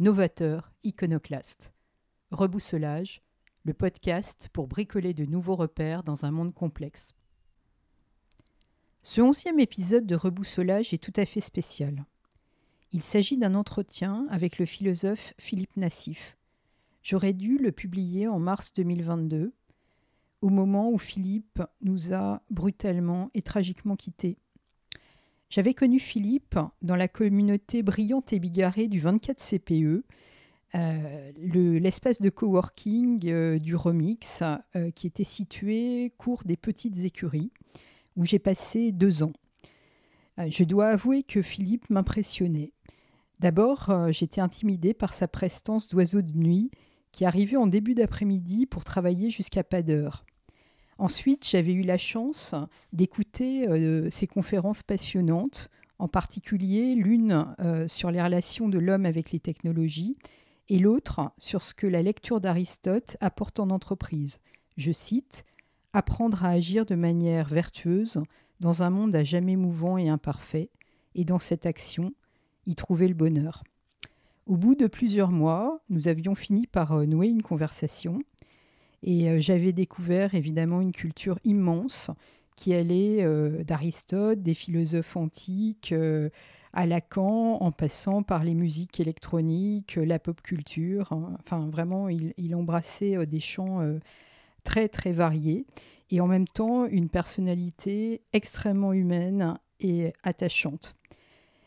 novateurs, iconoclastes. Rebousselage, le podcast pour bricoler de nouveaux repères dans un monde complexe. Ce onzième épisode de Rebousselage est tout à fait spécial. Il s'agit d'un entretien avec le philosophe Philippe Nassif. J'aurais dû le publier en mars 2022, au moment où Philippe nous a brutalement et tragiquement quittés. J'avais connu Philippe dans la communauté brillante et bigarrée du 24 CPE, euh, l'espace de coworking euh, du Remix, euh, qui était situé cours des petites écuries, où j'ai passé deux ans. je dois avouer que Philippe m'impressionnait. D'abord, j'étais intimidée par sa prestance d'oiseau de nuit qui arrivait en début d'après-midi pour travailler jusqu'à pas d'heure. Ensuite, j'avais eu la chance d'écouter euh, ces conférences passionnantes, en particulier l'une euh, sur les relations de l'homme avec les technologies et l'autre sur ce que la lecture d'Aristote apporte en entreprise. Je cite Apprendre à agir de manière vertueuse dans un monde à jamais mouvant et imparfait, et dans cette action, y trouver le bonheur. Au bout de plusieurs mois, nous avions fini par euh, nouer une conversation et euh, j'avais découvert évidemment une culture immense qui allait euh, d'Aristote, des philosophes antiques, euh, à Lacan, en passant par les musiques électroniques, la pop culture. Hein. Enfin, vraiment, il, embrassait des champs très, très variés. Et en même temps, une personnalité extrêmement humaine et attachante.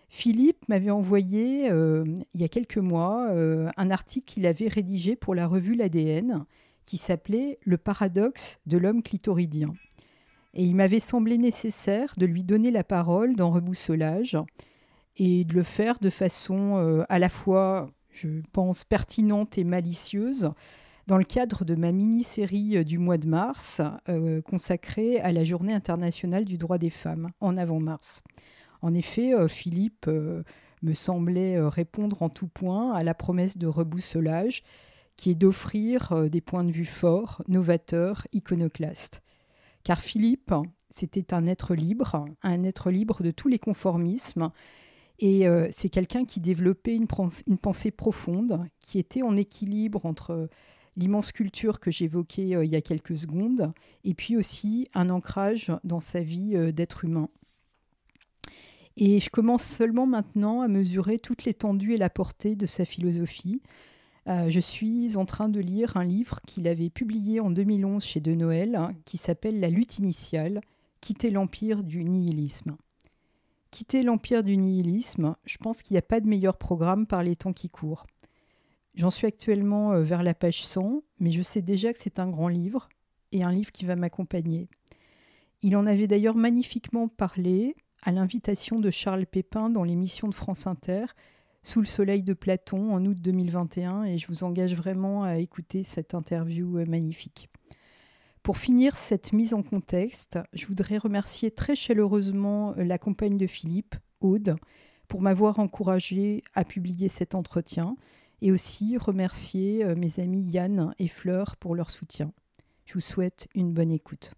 Philippe m'avait envoyé, il y a quelques mois, un article qu'il avait rédigé pour la revue L'ADN qui s'appelait Le paradoxe de l'homme clitoridien. Et il m'avait semblé nécessaire de lui donner la parole dans Rebousselage et de le faire de façon euh, à la fois, je pense, pertinente et malicieuse dans le cadre de ma mini-série euh, du mois de mars euh, consacrée à la Journée internationale du droit des femmes en avant-mars. En effet, Philippe me semblait répondre en tout point à la promesse de rebousselage qui est d'offrir euh, des points de vue forts, novateurs, iconoclastes. Car Philippe, c'était un être libre, un être libre de tous les conformismes, et euh, c'est quelqu'un qui développait une, pensée profonde, qui était en équilibre entre l'immense culture que j'évoquais euh, il y a quelques secondes, et puis aussi un ancrage dans sa vie d'être humain. Et je commence seulement maintenant à mesurer toute l'étendue et la portée de sa philosophie, euh, je suis en train de lire un livre qu'il avait publié en 2011 chez De Noël, hein, qui s'appelle La lutte initiale, quitter l'empire du nihilisme. Quitter l'empire du nihilisme, je pense qu'il n'y a pas de meilleur programme par les temps qui courent. J'en suis actuellement euh, vers la page 100, mais je sais déjà que c'est un grand livre et un livre qui va m'accompagner. Il en avait d'ailleurs magnifiquement parlé à l'invitation de Charles Pépin dans l'émission de France Inter, sous le soleil de Platon en août 2021 et je vous engage vraiment à écouter cette interview euh, magnifique. Pour finir cette mise en contexte, je voudrais remercier très chaleureusement euh, la compagne de Philippe, Aude, pour m'avoir encouragé à publier cet entretien et aussi remercier euh, mes amis Yann et Fleur pour leur soutien. Je vous souhaite une bonne écoute.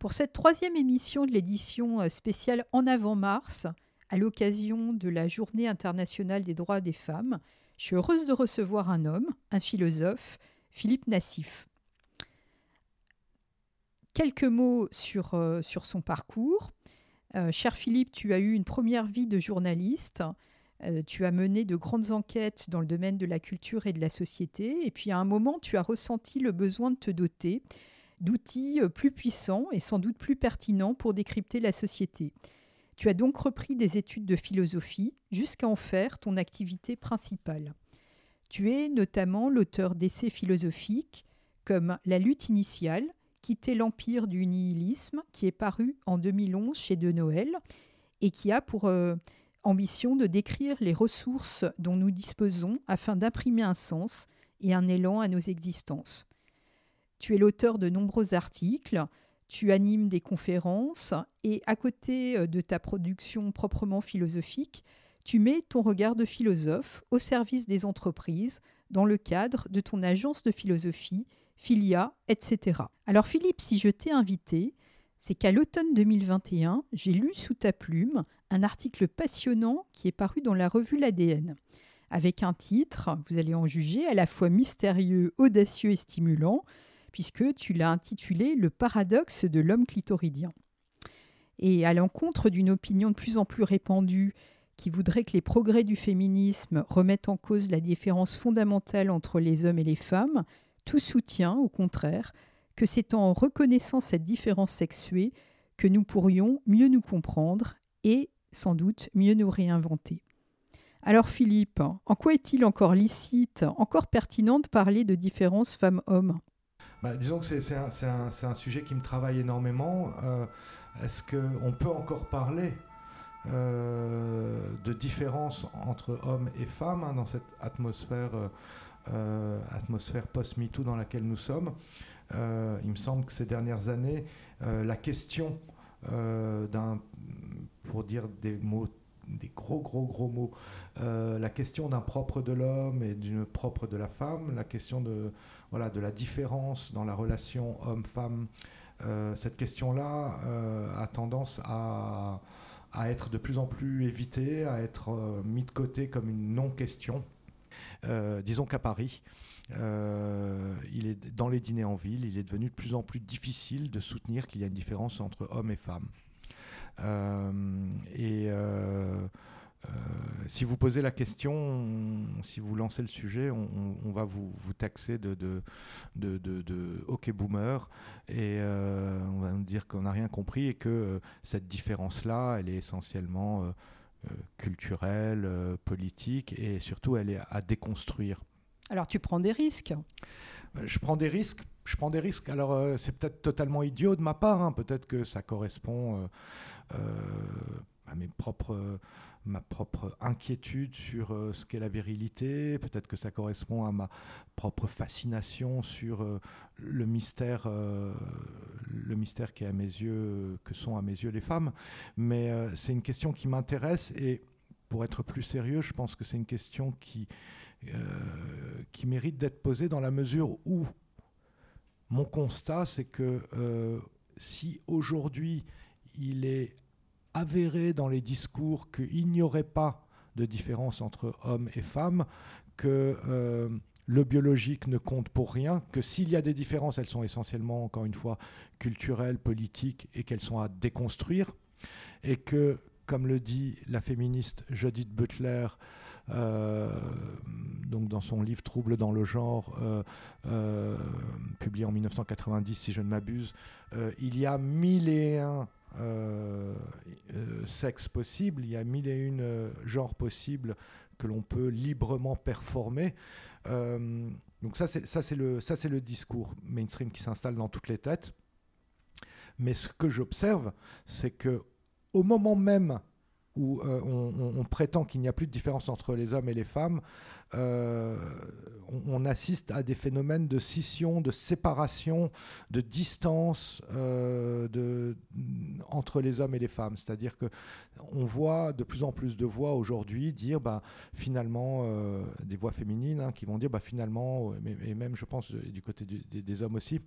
Pour cette troisième émission de l'édition spéciale En avant Mars, à l'occasion de la Journée internationale des droits des femmes, je suis heureuse de recevoir un homme, un philosophe, Philippe Nassif. Quelques mots sur, euh, son parcours. Euh, cher Philippe, tu as eu une première vie de journaliste. Euh, tu as mené de grandes enquêtes dans le domaine de la culture et de la société. Et puis à un moment, tu as ressenti le besoin de te doter d'outils plus puissants et sans doute plus pertinents pour décrypter la société. Tu as donc repris des études de philosophie jusqu'à en faire ton activité principale. Tu es notamment l'auteur d'essais philosophiques comme La lutte initiale, Quitter l'empire du nihilisme, qui est paru en 2011 chez De Noël et qui a pour euh, ambition de décrire les ressources dont nous disposons afin d'imprimer un sens et un élan à nos existences. Tu es l'auteur de nombreux articles, tu animes des conférences et à côté de ta production proprement philosophique, tu mets ton regard de philosophe au service des entreprises dans le cadre de ton agence de philosophie, Filia, etc. Alors Philippe, si je t'ai invité, c'est qu'à l'automne 2021, j'ai lu sous ta plume un article passionnant qui est paru dans la revue L'ADN, avec un titre, vous allez en juger, à la fois mystérieux, audacieux et stimulant, puisque tu l'as intitulé Le paradoxe de l'homme clitoridien. Et à l'encontre d'une opinion de plus en plus répandue qui voudrait que les progrès du féminisme remettent en cause la différence fondamentale entre les hommes et les femmes, tout soutient, au contraire, que c'est en reconnaissant cette différence sexuée que nous pourrions mieux nous comprendre et, sans doute, mieux nous réinventer. Alors Philippe, en quoi est-il encore licite, encore pertinent de parler de différence femmes-hommes? Bah, Disons que c'est un, sujet qui me travaille énormément. Euh, est-ce qu'on peut encore parler euh, de différence entre hommes et femmes hein, dans cette atmosphère, euh, atmosphère post-MeToo dans laquelle nous sommes? Il me semble que ces dernières années, la question d'un, pour dire des mots des gros gros gros mots. la question d'un propre de l'homme et d'une propre de la femme, la question de, voilà, de la différence dans la relation homme-femme, cette question-là a tendance à, à, être de plus en plus évitée, à être mise de côté comme une non-question. disons qu'à Paris, euh, il est dans les dîners en ville, il est devenu de plus en plus difficile de soutenir qu'il y a une différence entre hommes et femmes. Euh, et euh, si vous posez la question, si vous lancez le sujet, on, va vous, taxer de, de, de, de, hockey boomer et on va nous dire qu'on n'a rien compris et que cette différence-là, elle est essentiellement culturelle, politique et surtout elle est à déconstruire. Alors tu prends des risques euh, Je prends des risques. Je prends des risques. Alors euh, c'est peut-être totalement idiot de ma part. Hein. Peut-être que ça correspond euh, à mes propres, ma propre inquiétude sur ce qu'est la virilité. Peut-être que ça correspond à ma propre fascination sur le mystère, le mystère qui est à mes yeux, que sont à mes yeux les femmes. Mais c'est une question qui m'intéresse et pour être plus sérieux, je pense que c'est une question qui euh, qui mérite d'être posé dans la mesure où mon constat, c'est que euh, si aujourd'hui il est avéré dans les discours qu'il n'y aurait pas de différence entre hommes et femmes, que euh, le biologique ne compte pour rien, que s'il y a des différences, elles sont essentiellement, encore une fois, culturelles, politiques, et qu'elles sont à déconstruire, et que, comme le dit la féministe Judith Butler, euh, donc dans son livre Trouble dans le genre, euh, publié en 1990 si je ne m'abuse, il y a mille et un sexes possibles, il y a mille et une genres possibles que l'on peut librement performer. donc ça c'est ça c'est le le discours mainstream qui s'installe dans toutes les têtes. Mais ce que j'observe, c'est que au moment même où euh, on, prétend qu'il n'y a plus de différence entre les hommes et les femmes, euh, on, assiste à des phénomènes de scission, de séparation, de distance euh, entre les hommes et les femmes. C'est-à-dire que on voit de plus en plus de voix aujourd'hui dire, bah, finalement, des voix féminines hein, qui vont dire, bah, finalement, et même je pense du côté des hommes aussi,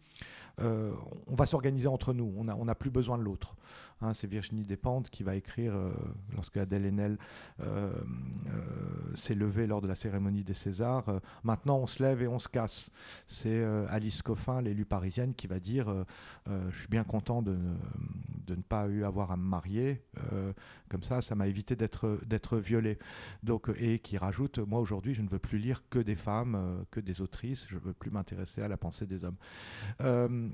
on va s'organiser entre nous. On n'a plus besoin de l'autre. Hein, c'est Virginie Despentes qui va écrire lorsque Adèle Haenel euh, euh, s'est levée lors de la cérémonie des Césars. Euh, maintenant, on se lève et on se casse. C'est Alice Coffin, l'élue parisienne, qui va dire Je suis bien content de, ne pas avoir à me marier. comme ça, ça m'a évité d'être violée. Donc, et qui rajoute Moi, aujourd'hui, je ne veux plus lire que des femmes, que des autrices. Je ne veux plus m'intéresser à la pensée des hommes.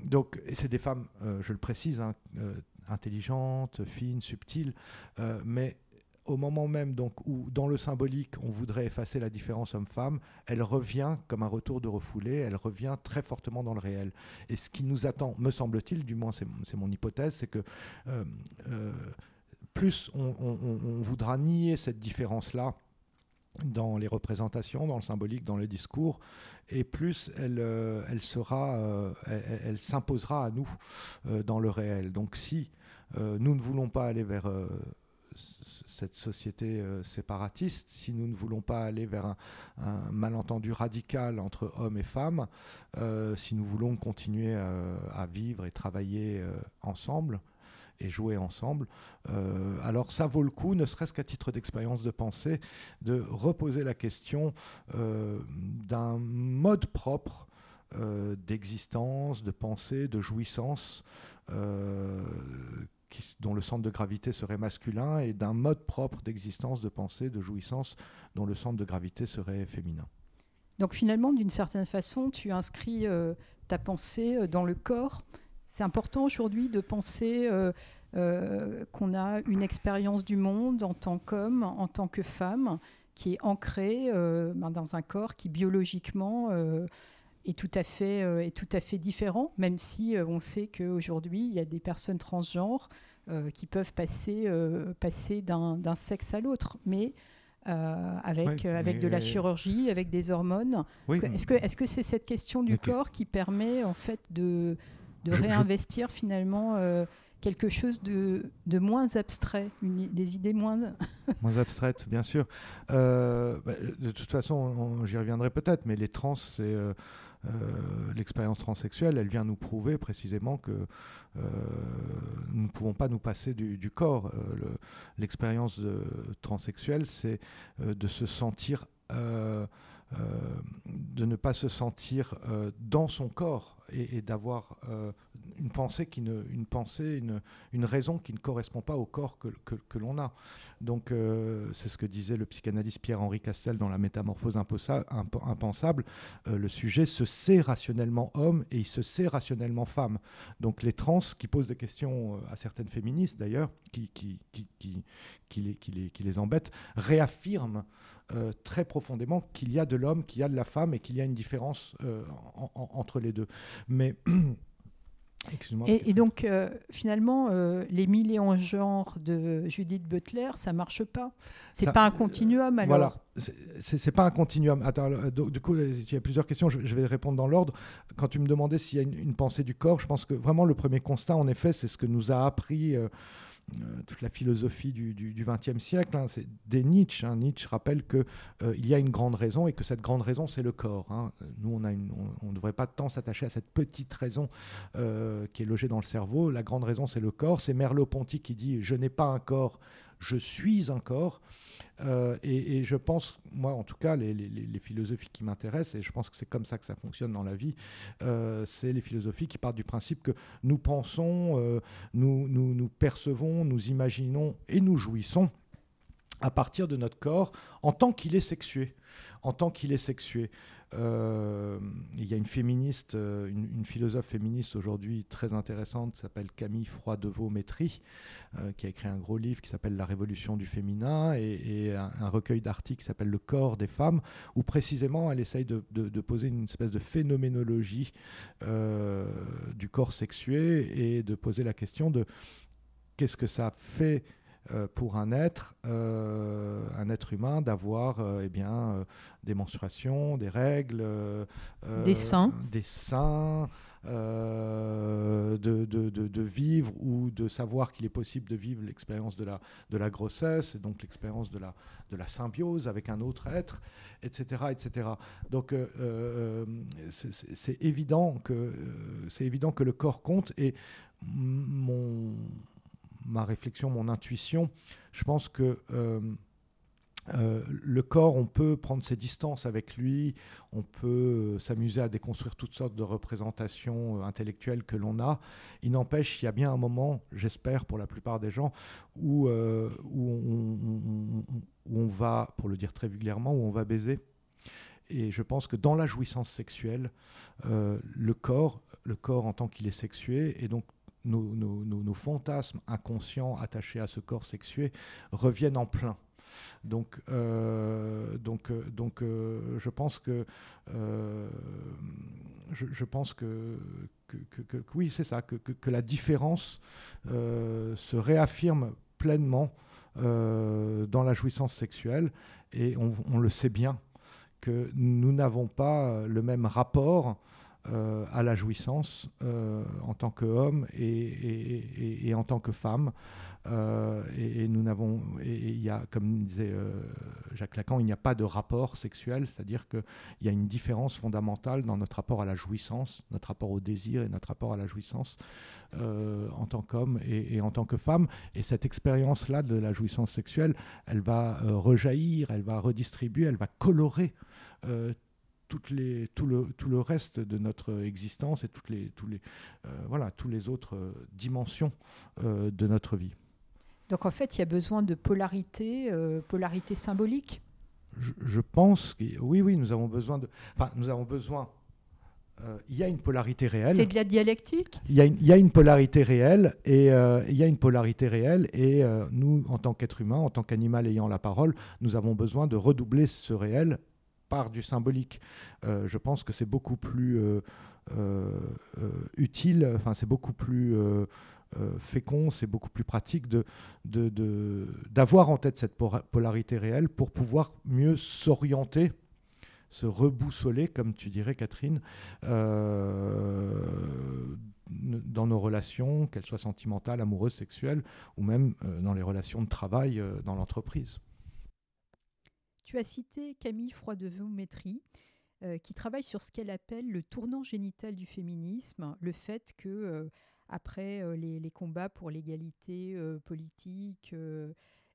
donc, c'est des femmes, je le précise, hein, intelligente, fine, subtile, euh, mais au moment même donc où dans le symbolique on voudrait effacer la différence homme-femme, elle revient comme un retour de refoulé, elle revient très fortement dans le réel. Et ce qui nous attend, me semble-t-il, du moins c'est mon hypothèse, c'est que euh, euh, plus on, voudra nier cette différence-là dans les représentations, dans le symbolique, dans le discours, et plus elle, euh, sera, elle, s'imposera à nous dans le réel. Donc si nous ne voulons pas aller vers cette société séparatiste, si nous ne voulons pas aller vers un, malentendu radical entre hommes et femmes, si nous voulons continuer à vivre et travailler ensemble, et jouer ensemble. Euh, alors ça vaut le coup, ne serait-ce qu'à titre d'expérience de pensée, de reposer la question euh, d'un mode propre euh, d'existence, de pensée, de jouissance. Dont le centre de gravité serait masculin, et d'un mode propre d'existence, de pensée, de jouissance, dont le centre de gravité serait féminin. Donc finalement, d'une certaine façon, tu inscris ta pensée dans le corps c'est important aujourd'hui de penser euh, euh, qu'on a une expérience du monde en tant qu'homme, en tant que femme, qui est ancrée euh, ben, dans un corps qui biologiquement est tout à fait est tout à fait différent, même si on sait qu'aujourd'hui il y a des personnes transgenres qui peuvent passer passer d'un sexe à l'autre, mais avec, avec de la chirurgie, avec des hormones. Est-ce que est-ce que c'est cette question du corps qui permet en fait de de réinvestir finalement euh, quelque chose de, de, moins abstrait, des idées moins... moins abstraites, bien sûr. Euh, bah, de toute façon, j'y reviendrai peut-être, mais les trans, c'est... Euh, l'expérience transsexuelle, elle vient nous prouver précisément que nous ne pouvons pas nous passer du, corps. L'expérience transsexuelle, c'est de se sentir, de ne pas se sentir dans son corps et, d'avoir euh, une pensée, qui ne, une, pensée une, une, raison qui ne correspond pas au corps que, que, l'on a. Donc euh, c'est ce que disait le psychanalyste Pierre-Henri Castel dans La métamorphose impensable. Euh, le sujet se sait rationnellement homme et il se sait rationnellement femme. Donc les trans qui posent des questions à certaines féministes d'ailleurs, qui, qui, qui, qui, les, qui, les, qui les embêtent, réaffirment très profondément qu'il y a de l'homme, qu'il y a de la femme et qu'il y a une différence entre les deux. Mais et, et, donc, euh, finalement, euh, les mille et un genres de Judith Butler, ça marche pas. C'est pas un continuum, alors. Voilà, c'est pas un continuum. Attends, du coup, il y a plusieurs questions. Je, vais répondre dans l'ordre. Quand tu me demandais s'il y a une, pensée du corps, je pense que vraiment le premier constat, en effet, c'est ce que nous a appris. Euh, toute la philosophie du XXe siècle. Hein, c'est des Nietzsche. Hein. Nietzsche rappelle qu'il euh, y a une grande raison et que cette grande raison, c'est le corps. Hein. Nous, on ne devrait pas tant s'attacher à cette petite raison euh, qui est logée dans le cerveau. La grande raison, c'est le corps. C'est Merleau-Ponty qui dit Je n'ai pas un corps, je suis un corps. Euh, et, je pense, moi en tout cas, les, philosophies qui m'intéressent, et je pense que c'est comme ça que ça fonctionne dans la vie, euh, c'est les philosophies qui partent du principe que nous pensons, euh, nous percevons, nous imaginons et nous jouissons à partir de notre corps en tant qu'il est sexué. En tant qu'il est sexué. Euh, il y a une féministe, euh, une, philosophe féministe aujourd'hui très intéressante qui s'appelle Camille Froidevaux-Métry, euh, qui a écrit un gros livre qui s'appelle La Révolution du féminin et, un, recueil d'articles qui s'appelle Le corps des femmes, où précisément elle essaye de, poser une espèce de phénoménologie du corps sexué et de poser la question de qu'est-ce que ça fait euh, pour un être, euh, un être humain, d'avoir euh, eh bien, des menstruations, des règles, des seins, des seins de, de, de, vivre ou de savoir qu'il est possible de vivre l'expérience de la, de la grossesse, et donc l'expérience de la, de la symbiose avec un autre être, etc. etc. Donc c'est évident, que c'est évident que le corps compte et mon ma réflexion, mon intuition, je pense que euh, euh, le corps, on peut prendre ses distances avec lui, on peut euh, s'amuser à déconstruire toutes sortes de représentations intellectuelles que l'on a. Il n'empêche, il y a bien un moment, j'espère pour la plupart des gens, où, où, on, va, pour le dire très vulgairement, où on va baiser. Et je pense que dans la jouissance sexuelle, le corps, le corps en tant qu'il est sexué, et donc nos, fantasmes inconscients attachés à ce corps sexué reviennent en plein. Donc, euh, donc, euh, donc euh, je pense que, je, pense que, que, oui, c'est ça, que, que, la différence se réaffirme pleinement dans la jouissance sexuelle et on, le sait bien que nous n'avons pas le même rapport à la jouissance en tant qu'homme et, et, en tant que femme. Euh, et, nous n'avons, et il y a, comme disait euh, Jacques Lacan, il n'y a pas de rapport sexuel, c'est-à-dire qu'il y a une différence fondamentale dans notre rapport à la jouissance, notre rapport au désir et notre rapport à la jouissance euh, en tant qu'homme et, en tant que femme. Et cette expérience-là de la jouissance sexuelle, elle va rejaillir, elle va redistribuer, elle va colorer toutes les, tout, le, tout le reste de notre existence et toutes les, tous les, voilà, toutes les autres dimensions de notre vie. Donc en fait, il y a besoin de polarité, euh, polarité symbolique? Je, pense que oui, oui, nous avons besoin de. Enfin, nous avons besoin. Euh, il y a une polarité réelle. C'est de la dialectique? Il y, y a une polarité réelle et euh, il y a une polarité réelle et nous, en tant qu'être humain, en tant qu'animal ayant la parole, nous avons besoin de redoubler ce réel par du symbolique. je pense que c'est beaucoup plus utile. Enfin, c'est beaucoup plus euh, fécond, c'est beaucoup plus pratique d'avoir de, de, en tête cette polarité réelle pour pouvoir mieux s'orienter se reboussoler, comme tu dirais Catherine, euh, dans nos relations, qu'elles soient sentimentales, amoureuses, sexuelles, ou même euh, dans les relations de travail dans l'entreprise. Tu as cité Camille Froidevaux-Métry, qui travaille sur ce qu'elle appelle le tournant génital du féminisme, le fait que après euh, les, combats pour l'égalité euh, politique, euh,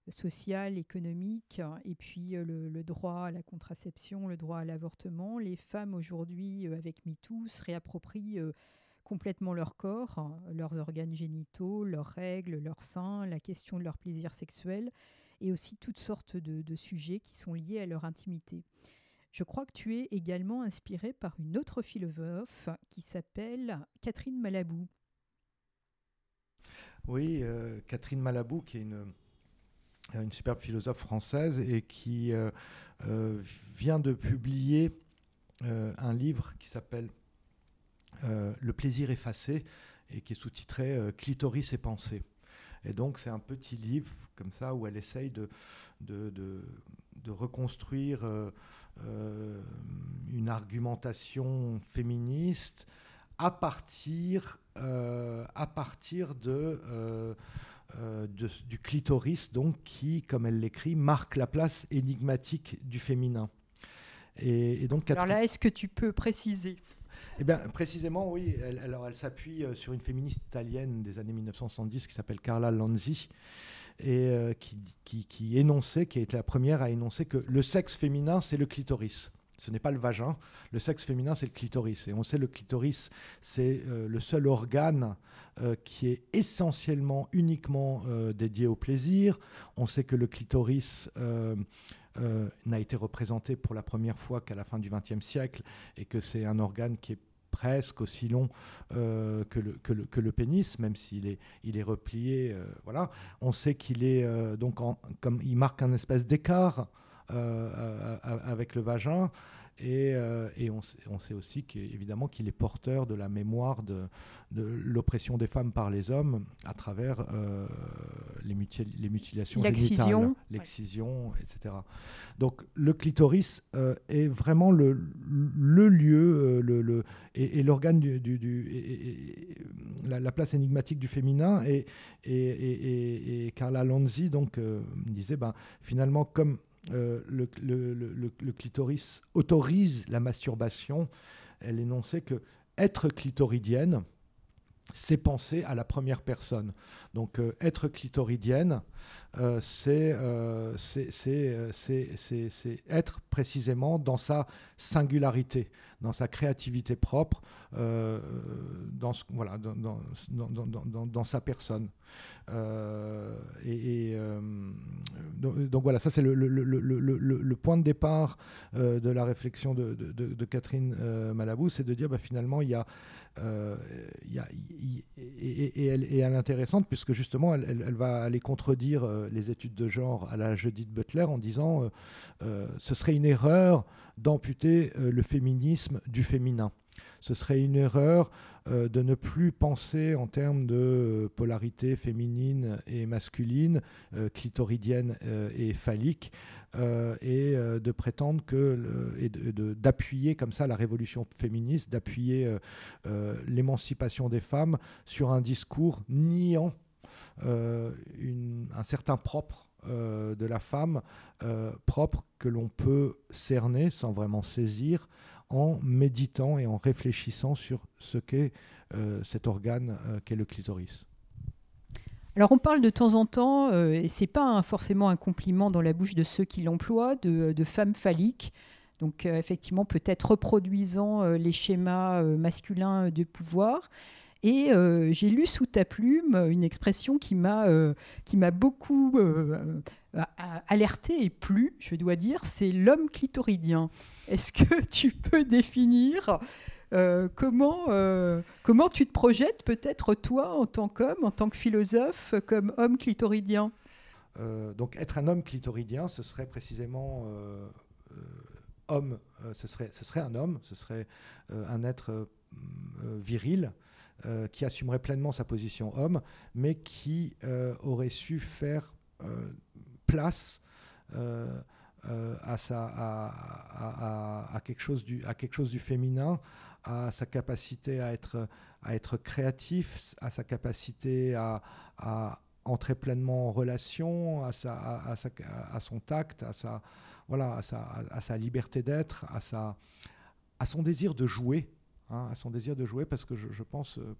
sociale, économique, et puis le, droit à la contraception, le droit à l'avortement, les femmes aujourd'hui, avec MeToo, se réapproprient complètement leur corps, leurs organes génitaux, leurs règles, leurs seins, la question de leur plaisir sexuel, et aussi toutes sortes de, sujets qui sont liés à leur intimité. Je crois que tu es également inspiré par une autre philosophe qui s'appelle Catherine Malabou. Oui, euh, Catherine Malabou, qui est une, une superbe philosophe française et qui euh, euh, vient de publier un livre qui s'appelle Le plaisir effacé et qui est sous-titré Clitoris et pensée. Et donc c'est un petit livre comme ça où elle essaye de, de, de, reconstruire une argumentation féministe à partir, euh, à partir de, euh, euh, du clitoris, donc, qui, comme elle l'écrit, marque la place énigmatique du féminin. Et, donc, alors là, est-ce que tu peux préciser eh bien, précisément, oui. Alors, elle s'appuie sur une féministe italienne des années 1970 qui s'appelle Carla Lanzi et qui, qui, énonçait, qui a été la première à énoncer que le sexe féminin, c'est le clitoris ce n'est pas le vagin. Le sexe féminin, c'est le clitoris. Et on sait le clitoris, c'est euh, le seul organe euh, qui est essentiellement, uniquement euh, dédié au plaisir. On sait que le clitoris n'a été représenté pour la première fois qu'à la fin du XXe siècle et que c'est un organe qui est presque aussi long que, le, que, le, pénis, même s'il est, il est replié. voilà. On sait qu'il est donc comme il marque un espèce d'écart avec le vagin. Et, euh, et on, on, sait aussi qu'évidemment qu'il est porteur de la mémoire de, de l'oppression des femmes par les hommes à travers euh, les, les, mutilations génitales, l'excision, etc. Donc le clitoris euh, est vraiment le, le lieu le, le, et, l'organe du, du, et, la, place énigmatique du féminin. Et, et, Carla Lanzi donc disait ben, finalement comme euh, le, le, clitoris autorise la masturbation, elle énonçait que être clitoridienne, c'est penser à la première personne. Donc euh, être clitoridienne, euh, euh, c'est être précisément dans sa singularité, dans sa créativité propre, dans, voilà, dans, dans, dans, sa personne. et, donc, voilà, ça c'est le, le, le, le, point de départ de la réflexion de, de, Catherine Malabou, c'est de dire bah, finalement il y a euh, et, elle, est intéressante puisque justement elle, elle, va aller contredire les études de genre à la Judith Butler en disant ce serait une erreur d'amputer le féminisme du féminin. Ce serait une erreur de ne plus penser en termes de polarité féminine et masculine, clitoridienne et phallique, et de prétendre que, et d'appuyer comme ça la révolution féministe, d'appuyer l'émancipation des femmes sur un discours niant un certain propre de la femme, propre que l'on peut cerner sans vraiment saisir en méditant et en réfléchissant sur ce qu'est euh, cet organe euh, qu'est le clitoris. Alors on parle de temps en temps, euh, et c'est pas forcément un compliment dans la bouche de ceux qui l'emploient, de, femmes phalliques. Donc effectivement peut-être reproduisant les schémas masculins de pouvoir. Et j'ai lu sous ta plume une expression qui m'a qui m'a beaucoup alerté et plu, je dois dire, c'est l'homme clitoridien. Est-ce que tu peux définir euh, comment, euh, comment tu te projettes peut-être toi en tant qu'homme, en tant que philosophe, comme homme clitoridien? Euh, Donc être un homme clitoridien, ce serait précisément homme, ce, serait, ce serait un homme, ce serait un être viril. qui assumerait pleinement sa position homme, mais qui aurait su faire place euh, à, à, quelque chose du, à quelque chose du féminin, à sa capacité à être, à être créatif, à sa capacité à, entrer pleinement en relation, à, sa, à, sa, à son tact, à sa, voilà, à sa, à sa liberté d'être, à, sa, à son désir de jouer, hein, à son désir de jouer, parce que je, pense euh,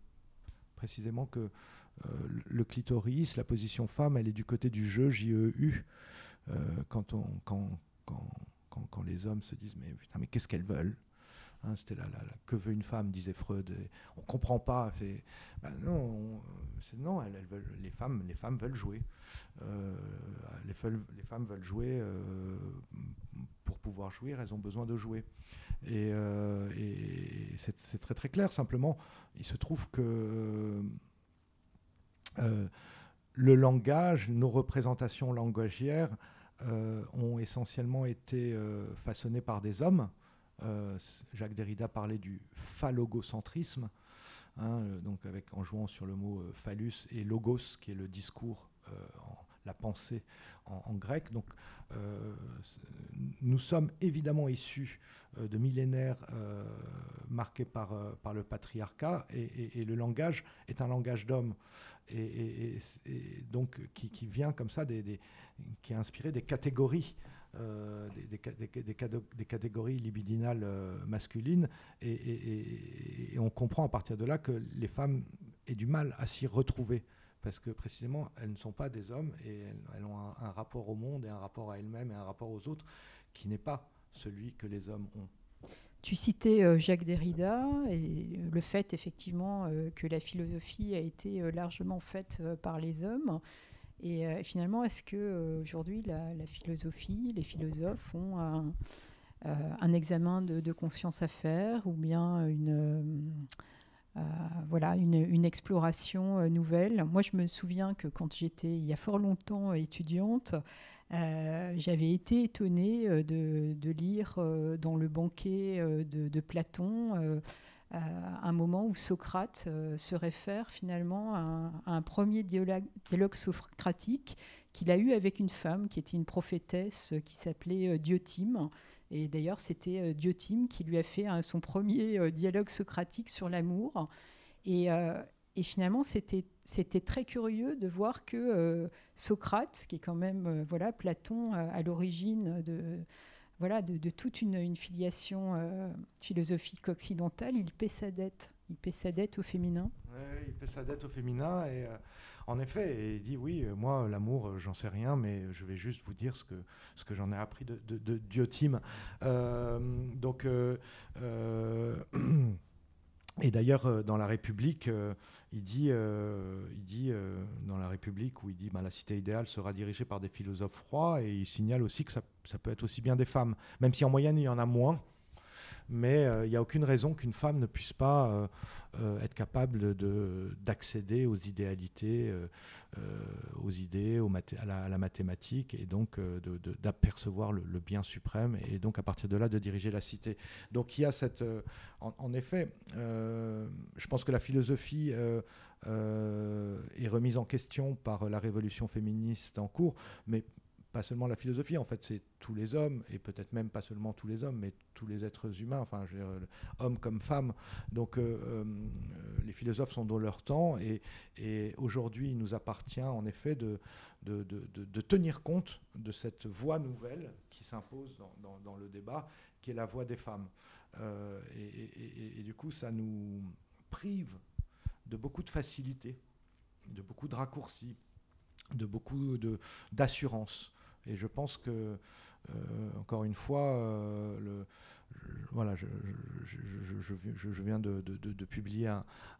précisément que euh, le clitoris, la position femme, elle est du côté du jeu, J-E-U. Quand, on, quand, quand, quand, les hommes se disent mais putain mais qu'est-ce qu'elles veulent hein, C'était là, que veut une femme disait Freud. on comprend pas. Fait, ben non, non elles, veulent, les femmes les femmes veulent jouer. Euh, les, femmes veulent jouer euh, pour pouvoir jouer. Elles ont besoin de jouer. Et, et c'est très très clair. Simplement, il se trouve que le langage, nos représentations langagières euh, ont essentiellement été euh, façonnés par des hommes. Euh, Jacques Derrida parlait du phallogocentrisme, hein, donc en jouant sur le mot phallus et logos, qui est le discours, la pensée en, grec. Donc, nous sommes évidemment issus de millénaires marqués par, le patriarcat, et, le langage est un langage d'homme, et, donc qui, vient comme ça qui a inspiré des catégories. Euh, des, catégories libidinales euh, masculines et, on comprend à partir de là que les femmes aient du mal à s'y retrouver parce que précisément elles ne sont pas des hommes et elles, ont un, rapport au monde et un rapport à elles-mêmes et un rapport aux autres qui n'est pas celui que les hommes ont. Tu citais euh, Jacques Derrida et le fait effectivement que la philosophie a été largement faite par les hommes. Et euh, finalement, est-ce que euh, aujourd'hui la, philosophie, les philosophes ont un, euh, examen de, conscience à faire ou bien une, voilà, une, exploration nouvelle Moi, je me souviens que quand j'étais il y a fort longtemps étudiante, j'avais été étonnée de, lire dans le banquet de, Platon un moment où Socrate euh, se réfère finalement à un, premier dialogue, socratique qu'il a eu avec une femme qui était une prophétesse euh, qui s'appelait euh, Diotime. Et d'ailleurs, c'était Diotime qui lui a fait son premier dialogue socratique sur l'amour. Et, finalement, c'était très curieux de voir que Socrate, qui est quand même voilà Platon à l'origine de voilà, de, toute une, filiation euh, philosophique occidentale, il paie sa dette. Il paie sa dette au féminin. Il paie sa dette au féminin. Et euh, en effet, il dit oui, euh, moi, l'amour, j'en sais rien, mais je vais juste vous dire ce que, ce que j'en ai appris de, de, de Diotime. donc. Et d'ailleurs, euh, dans La République, euh, il dit, euh, il dit dans La République, où il dit ben, la cité idéale sera dirigée par des philosophes froids, et il signale aussi que ça, ça, peut être aussi bien des femmes, même si en moyenne il y en a moins. Mais il n'y a aucune raison qu'une femme ne puisse pas être capable d'accéder aux idéalités, aux idées, à, la, mathématique, et donc d'apercevoir le, bien suprême, et donc à partir de là de diriger la cité. Donc il y a cette... en, effet, je pense que la philosophie... est remise en question par la révolution féministe en cours, mais pas seulement la philosophie, en fait, c'est tous les hommes, et peut-être même pas seulement tous les hommes, mais tous les êtres humains, enfin, je veux dire, hommes comme femmes. Donc, euh, euh, les philosophes sont dans leur temps, et, aujourd'hui, il nous appartient, en effet, de, de, de, de, tenir compte de cette voie nouvelle qui s'impose dans, dans, le débat, qui est la voix des femmes. Euh, et, et, du coup, ça nous prive de beaucoup de facilité, de beaucoup de raccourcis, de beaucoup d'assurance. Et je pense que, euh, encore une fois, euh, voilà, je, viens de, publier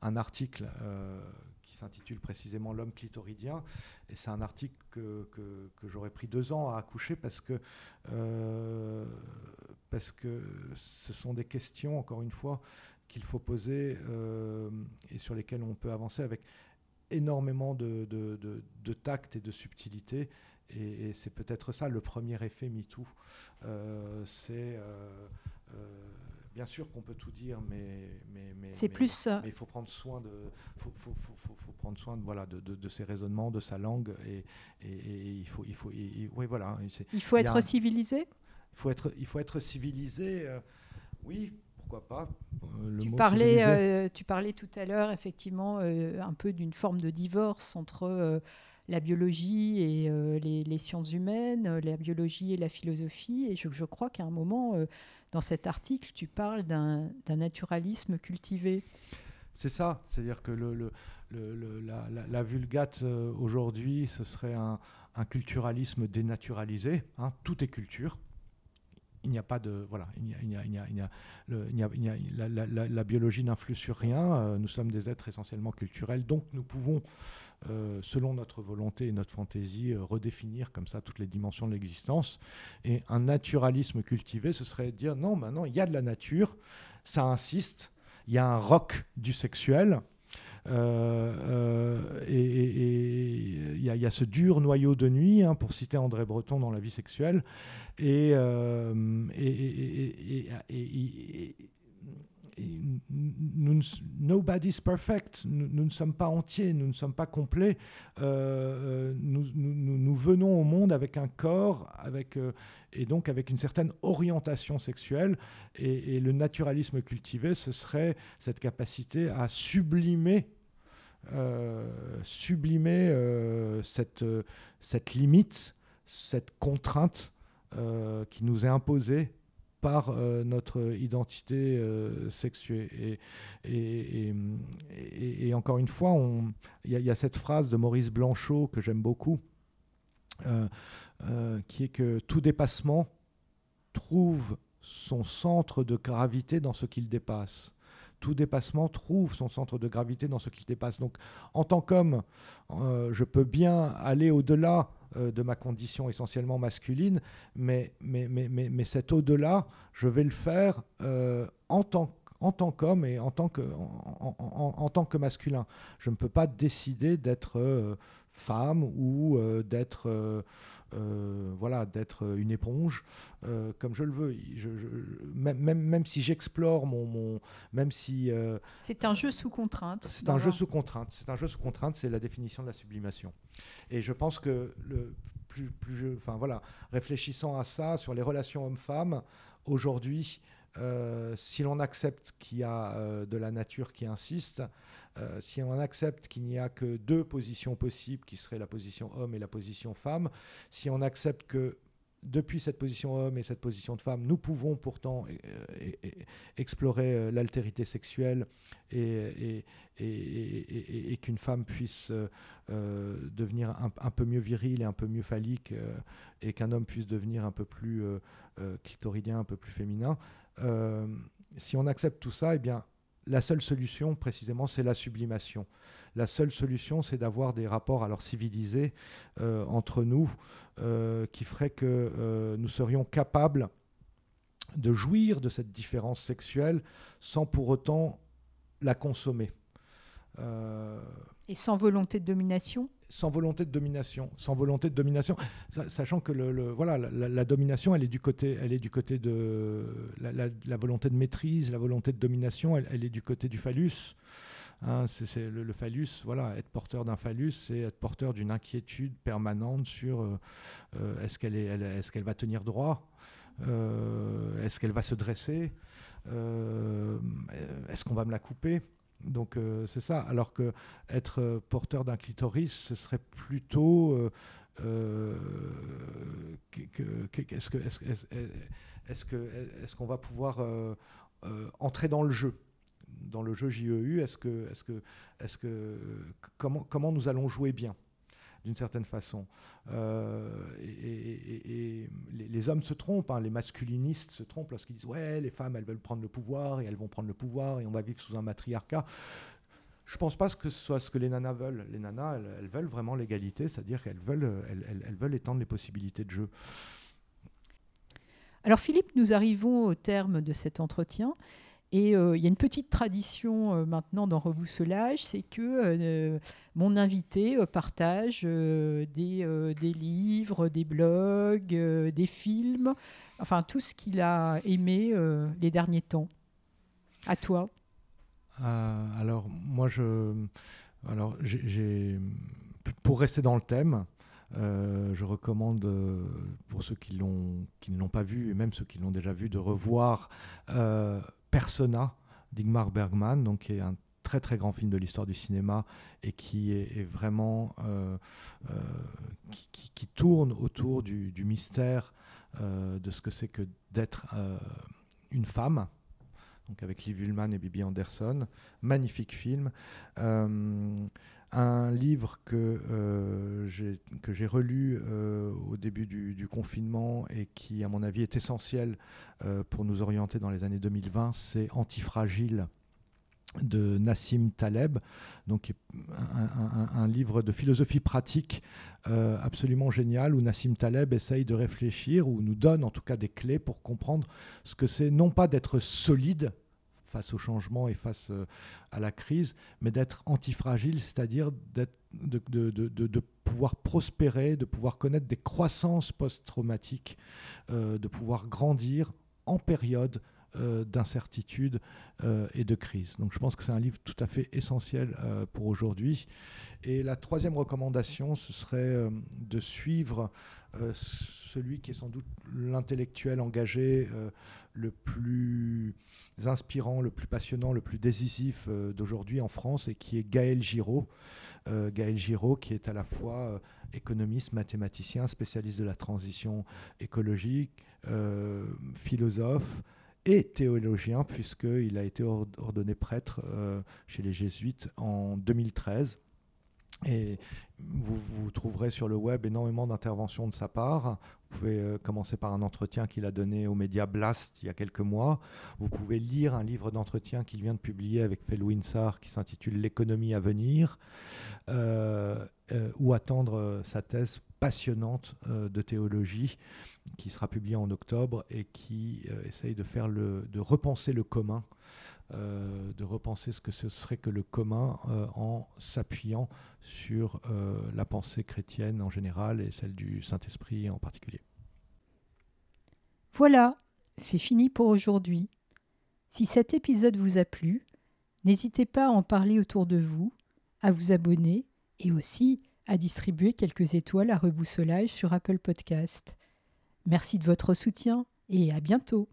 un, article euh, qui s'intitule précisément L'homme clitoridien. Et c'est un article que, que, j'aurais pris deux ans à accoucher parce que, parce que ce sont des questions, encore une fois, qu'il faut poser et sur lesquelles on peut avancer avec énormément de, de, tact et de subtilité. Et, c'est peut-être ça le premier effet MeToo. Euh, c'est euh, euh, bien sûr qu'on peut tout dire, mais mais mais c'est plus. Il faut prendre soin de faut, faut, faut, faut prendre soin de voilà de, de, ses raisonnements, de sa langue et, et, il faut il faut oui voilà. Il faut être civilisé? Il faut être il faut être civilisé. oui, pas. Euh, tu, parlais, euh, tu parlais tout à l'heure effectivement euh, un peu d'une forme de divorce entre la biologie et les, sciences humaines, la biologie et la philosophie. Et je, crois qu'à un moment, dans cet article, tu parles d'un naturalisme cultivé. C'est ça, c'est-à-dire que la, vulgate aujourd'hui, ce serait un, culturalisme dénaturalisé. Hein. tout est culture il n'y a pas de voilà, la, biologie n'influe sur rien. Euh, nous sommes des êtres essentiellement culturels, donc nous pouvons, euh, selon notre volonté et notre fantaisie, euh, redéfinir comme ça toutes les dimensions de l'existence. Et un naturalisme cultivé, ce serait dire non, maintenant il y a de la nature, ça insiste. Il y a un rock du sexuel, et il y, a ce dur noyau de nuit, hein, pour citer André Breton dans La vie sexuelle. Et, euh, et, nous, nobody's perfect. Nous, ne sommes pas entiers, nous ne sommes pas complets. nous, nous, venons au monde avec un corps, avec, et donc avec une certaine orientation sexuelle. Et, le naturalisme cultivé, ce serait cette capacité à sublimer euh, sublimer euh, cette, limite, cette contrainte euh, qui nous est imposée par notre identité sexuée. Et, encore une fois, il y, a cette phrase de Maurice Blanchot que j'aime beaucoup, qui est que tout dépassement trouve son centre de gravité dans ce qu'il dépasse tout dépassement trouve son centre de gravité dans ce qu'il dépasse. Donc, en tant qu'homme, euh, je peux bien aller au-delà euh, de ma condition essentiellement masculine, mais, mais, mais, mais, mais cet au-delà, je vais le faire euh, en tant en tant qu'homme et en tant que, en, tant que masculin. Je ne peux pas décider d'être femme ou d'être euh, voilà, d'être une éponge euh, comme je le veux. Je, même, même, si j'explore mon, mon, même si euh, c'est un jeu sous contrainte. C'est un jeu sous contrainte. C'est un jeu sous contrainte. C'est la définition de la sublimation. Et je pense que le plus, plus enfin voilà, réfléchissant à ça sur les relations hommes-femmes aujourd'hui. Si l'on accepte qu'il y a de la nature qui insiste, euh, si on accepte qu'il n'y a que deux positions possibles, qui seraient la position homme et la position femme, si on accepte que depuis cette position homme et cette position de femme, nous pouvons pourtant euh, explorer euh, l'altérité sexuelle et, qu'une femme puisse devenir un, peu mieux virile et un peu mieux phallique et qu'un homme puisse devenir un peu plus clitoridien, un peu plus féminin. Si on accepte tout ça, eh bien, la seule solution, précisément, c'est la sublimation. La seule solution, c'est d'avoir des rapports alors civilisés euh, entre nous, euh, qui ferait que euh, nous serions capables de jouir de cette différence sexuelle sans pour autant la consommer. Euh, et sans volonté de domination? Sans volonté de domination, sans volonté de domination, sachant que le, voilà, la, domination, elle est du côté, elle est du côté de la, volonté de maîtrise, la volonté de domination, elle, est du côté du phallus. Hein, c'est le, phallus, voilà, être porteur d'un phallus, c'est être porteur d'une inquiétude permanente sur euh, euh, est-ce qu'elle est, est-ce qu'elle va tenir droit, est-ce qu'elle va se dresser, est-ce qu'on va me la couper. Donc euh, c'est ça. Alors que être euh, porteur d'un clitoris, ce serait plutôt est-ce est-ce qu'on va pouvoir euh, entrer dans le jeu? Dans le jeu JEU Est-ce que est-ce que est-ce que comment comment nous allons jouer bien? D'une certaine façon. Euh, et, les, hommes se trompent, hein, les masculinistes se trompent lorsqu'ils disent ouais, les femmes, elles veulent prendre le pouvoir et elles vont prendre le pouvoir et on va vivre sous un matriarcat. Je ne pense pas que ce soit ce que les nanas veulent. Les nanas, elles, veulent vraiment l'égalité, c'est-à-dire qu'elles veulent, étendre les possibilités de jeu. Alors Philippe, nous arrivons au terme de cet entretien. Et euh, il y a une petite tradition euh, maintenant dans Rebousselage, c'est que euh, mon invité partage des, livres, des blogs, des films, enfin tout ce qu'il a aimé les derniers temps. À toi. alors moi, je, alors pour rester dans le thème, je recommande pour ceux qui, qui ne l'ont pas vu et même ceux qui l'ont déjà vu de revoir Persona d'Igmar Bergman, donc qui est un très très grand film de l'histoire du cinéma et qui est, vraiment euh, euh, qui, tourne autour du, mystère euh, de ce que c'est que d'être une femme. Donc avec Liv Ullmann et Bibi Anderson, magnifique film un livre que euh, j'ai relu euh, au début du, confinement et qui, à mon avis, est essentiel euh, pour nous orienter dans les années 2020, c'est Antifragile de Nassim Taleb, donc un, livre de philosophie pratique absolument génial où Nassim Taleb essaye de réfléchir ou nous donne en tout cas des clés pour comprendre ce que c'est non pas d'être solide face au changement et face euh, à la crise, mais d'être antifragile, c'est-à-dire de, pouvoir prospérer, de pouvoir connaître des croissances post-traumatiques, euh, de pouvoir grandir en période euh, d'incertitude et de crise. Donc je pense que c'est un livre tout à fait essentiel pour aujourd'hui. Et la troisième recommandation, ce serait de suivre celui qui est sans doute l'intellectuel engagé le plus inspirant, le plus passionnant, le plus décisif euh, d'aujourd'hui en France et qui est Gaël Giraud. Euh, Gaël Giraud qui est à la fois euh, économiste, mathématicien, spécialiste de la transition écologique, philosophe et théologien puisqu'il a été ordonné prêtre chez les jésuites en 2013. Et vous, trouverez sur le web énormément d'interventions de sa part. Vous pouvez euh, commencer par un entretien qu'il a donné aux médias Blast il y a quelques mois. Vous pouvez lire un livre d'entretien qu'il vient de publier avec Phil Winsar qui s'intitule L'économie à venir, euh, euh, ou attendre sa thèse passionnante de théologie qui sera publiée en octobre et qui essaye de faire le, de repenser le commun de repenser ce que ce serait que le commun euh, en s'appuyant sur euh, la pensée chrétienne en général et celle du Saint-Esprit en particulier. Voilà, c'est fini pour aujourd'hui. Si cet épisode vous a plu, n'hésitez pas à en parler autour de vous, à vous abonner et aussi à distribuer quelques étoiles à reboussolage sur Apple Podcast. Merci de votre soutien et à bientôt.